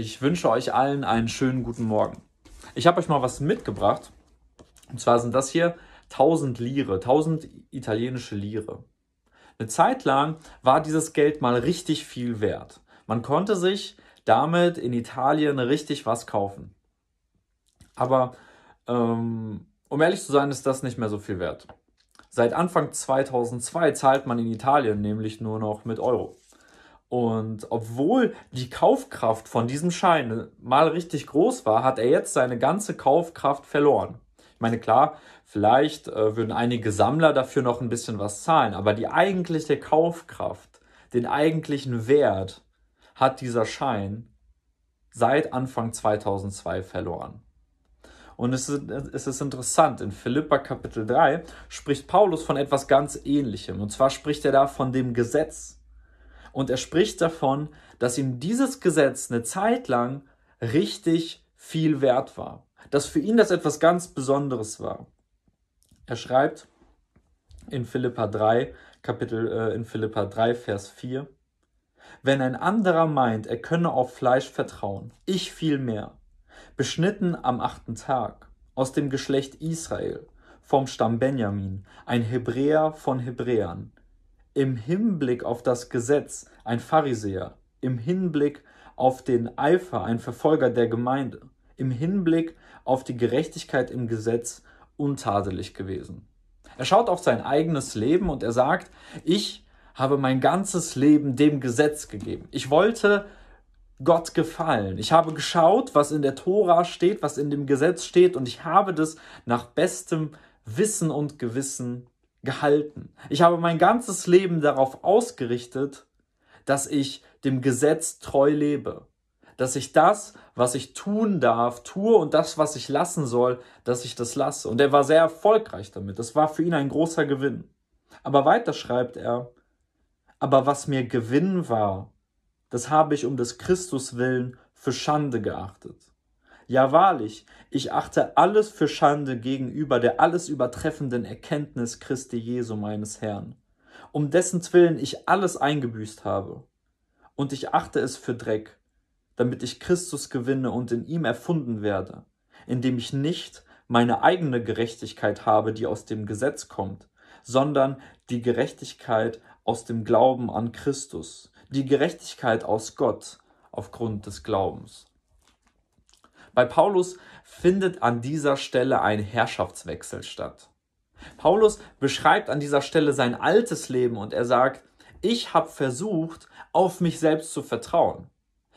Ich wünsche euch allen einen schönen guten Morgen. Ich habe euch mal was mitgebracht. Und zwar sind das hier 1000 Lire, 1000 italienische Lire. Eine Zeit lang war dieses Geld mal richtig viel wert. Man konnte sich damit in Italien richtig was kaufen. Aber ähm, um ehrlich zu sein, ist das nicht mehr so viel wert. Seit Anfang 2002 zahlt man in Italien nämlich nur noch mit Euro. Und obwohl die Kaufkraft von diesem Schein mal richtig groß war, hat er jetzt seine ganze Kaufkraft verloren. Ich meine, klar, vielleicht äh, würden einige Sammler dafür noch ein bisschen was zahlen, aber die eigentliche Kaufkraft, den eigentlichen Wert hat dieser Schein seit Anfang 2002 verloren. Und es ist, es ist interessant, in Philippa Kapitel 3 spricht Paulus von etwas ganz Ähnlichem. Und zwar spricht er da von dem Gesetz und er spricht davon, dass ihm dieses Gesetz eine Zeit lang richtig viel wert war. Dass für ihn das etwas ganz Besonderes war. Er schreibt in Philippa 3, Kapitel äh, in Philippa 3, Vers 4, wenn ein anderer meint, er könne auf Fleisch vertrauen, ich vielmehr, beschnitten am achten Tag, aus dem Geschlecht Israel, vom Stamm Benjamin, ein Hebräer von Hebräern, im Hinblick auf das Gesetz ein Pharisäer, im Hinblick auf den Eifer ein Verfolger der Gemeinde, im Hinblick auf die Gerechtigkeit im Gesetz untadelig gewesen. Er schaut auf sein eigenes Leben und er sagt, ich habe mein ganzes Leben dem Gesetz gegeben. Ich wollte Gott gefallen. Ich habe geschaut, was in der Tora steht, was in dem Gesetz steht und ich habe das nach bestem Wissen und Gewissen gehalten. Ich habe mein ganzes Leben darauf ausgerichtet, dass ich dem Gesetz treu lebe. Dass ich das, was ich tun darf, tue und das, was ich lassen soll, dass ich das lasse. Und er war sehr erfolgreich damit. Das war für ihn ein großer Gewinn. Aber weiter schreibt er, aber was mir Gewinn war, das habe ich um des Christus willen für Schande geachtet. Ja wahrlich, ich achte alles für Schande gegenüber der alles übertreffenden Erkenntnis Christi Jesu meines Herrn, um dessen Willen ich alles eingebüßt habe. Und ich achte es für Dreck, damit ich Christus gewinne und in ihm erfunden werde, indem ich nicht meine eigene Gerechtigkeit habe, die aus dem Gesetz kommt, sondern die Gerechtigkeit aus dem Glauben an Christus, die Gerechtigkeit aus Gott aufgrund des Glaubens. Bei Paulus findet an dieser Stelle ein Herrschaftswechsel statt. Paulus beschreibt an dieser Stelle sein altes Leben und er sagt, ich habe versucht, auf mich selbst zu vertrauen.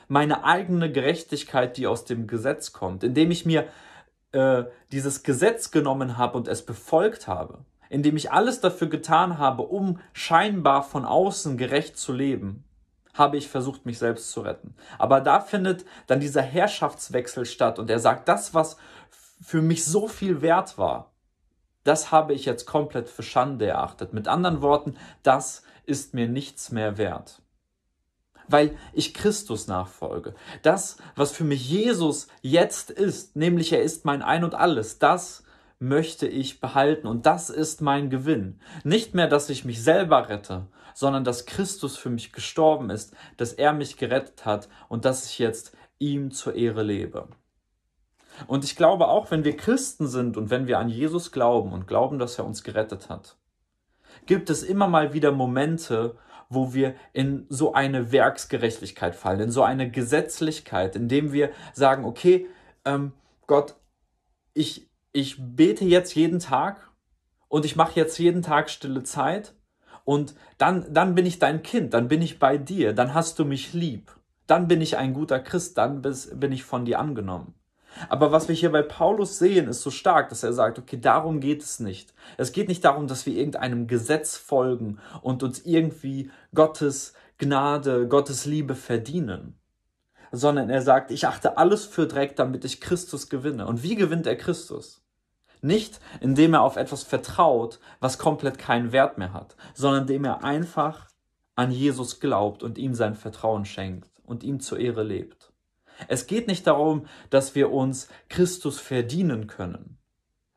Meine eigene Gerechtigkeit, die aus dem Gesetz kommt, indem ich mir äh, dieses Gesetz genommen habe und es befolgt habe, indem ich alles dafür getan habe, um scheinbar von außen gerecht zu leben, habe ich versucht, mich selbst zu retten. Aber da findet dann dieser Herrschaftswechsel statt und er sagt, das, was für mich so viel wert war, das habe ich jetzt komplett für Schande erachtet. Mit anderen Worten, das ist mir nichts mehr wert. Weil ich Christus nachfolge. Das, was für mich Jesus jetzt ist, nämlich er ist mein Ein und alles, das möchte ich behalten und das ist mein Gewinn. Nicht mehr, dass ich mich selber rette, sondern dass Christus für mich gestorben ist, dass er mich gerettet hat und dass ich jetzt ihm zur Ehre lebe. Und ich glaube auch, wenn wir Christen sind und wenn wir an Jesus glauben und glauben, dass er uns gerettet hat, gibt es immer mal wieder Momente, wo wir in so eine Werksgerechtigkeit fallen, in so eine Gesetzlichkeit, indem wir sagen, okay, ähm, Gott, ich, ich bete jetzt jeden Tag und ich mache jetzt jeden Tag stille Zeit und dann, dann bin ich dein Kind, dann bin ich bei dir, dann hast du mich lieb, dann bin ich ein guter Christ, dann bin ich von dir angenommen. Aber was wir hier bei Paulus sehen, ist so stark, dass er sagt, okay, darum geht es nicht. Es geht nicht darum, dass wir irgendeinem Gesetz folgen und uns irgendwie Gottes Gnade, Gottes Liebe verdienen, sondern er sagt, ich achte alles für Dreck, damit ich Christus gewinne. Und wie gewinnt er Christus? Nicht, indem er auf etwas vertraut, was komplett keinen Wert mehr hat, sondern indem er einfach an Jesus glaubt und ihm sein Vertrauen schenkt und ihm zur Ehre lebt. Es geht nicht darum, dass wir uns Christus verdienen können,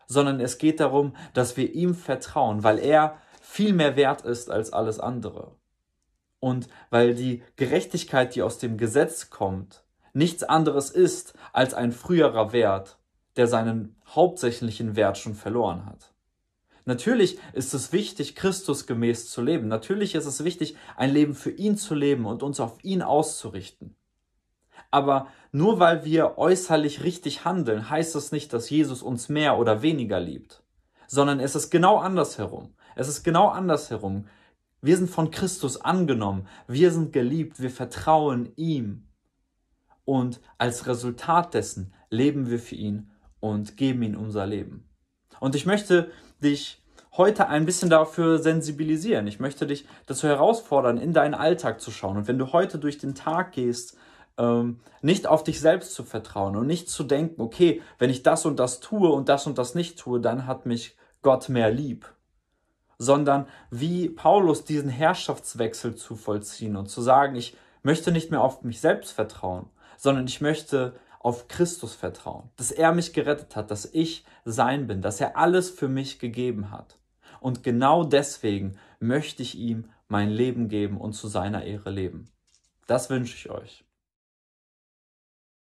sondern es geht darum, dass wir ihm vertrauen, weil er viel mehr wert ist als alles andere. Und weil die Gerechtigkeit, die aus dem Gesetz kommt, nichts anderes ist als ein früherer Wert, der seinen hauptsächlichen Wert schon verloren hat. Natürlich ist es wichtig, Christus gemäß zu leben. Natürlich ist es wichtig, ein Leben für ihn zu leben und uns auf ihn auszurichten. Aber nur weil wir äußerlich richtig handeln, heißt es nicht, dass Jesus uns mehr oder weniger liebt, sondern es ist genau andersherum. Es ist genau andersherum. Wir sind von Christus angenommen, wir sind geliebt, wir vertrauen ihm. Und als Resultat dessen leben wir für ihn und geben ihm unser Leben. Und ich möchte dich heute ein bisschen dafür sensibilisieren. Ich möchte dich dazu herausfordern, in deinen Alltag zu schauen. Und wenn du heute durch den Tag gehst, ähm, nicht auf dich selbst zu vertrauen und nicht zu denken, okay, wenn ich das und das tue und das und das nicht tue, dann hat mich Gott mehr lieb. Sondern wie Paulus diesen Herrschaftswechsel zu vollziehen und zu sagen, ich möchte nicht mehr auf mich selbst vertrauen, sondern ich möchte auf Christus vertrauen, dass er mich gerettet hat, dass ich sein bin, dass er alles für mich gegeben hat. Und genau deswegen möchte ich ihm mein Leben geben und zu seiner Ehre leben. Das wünsche ich euch.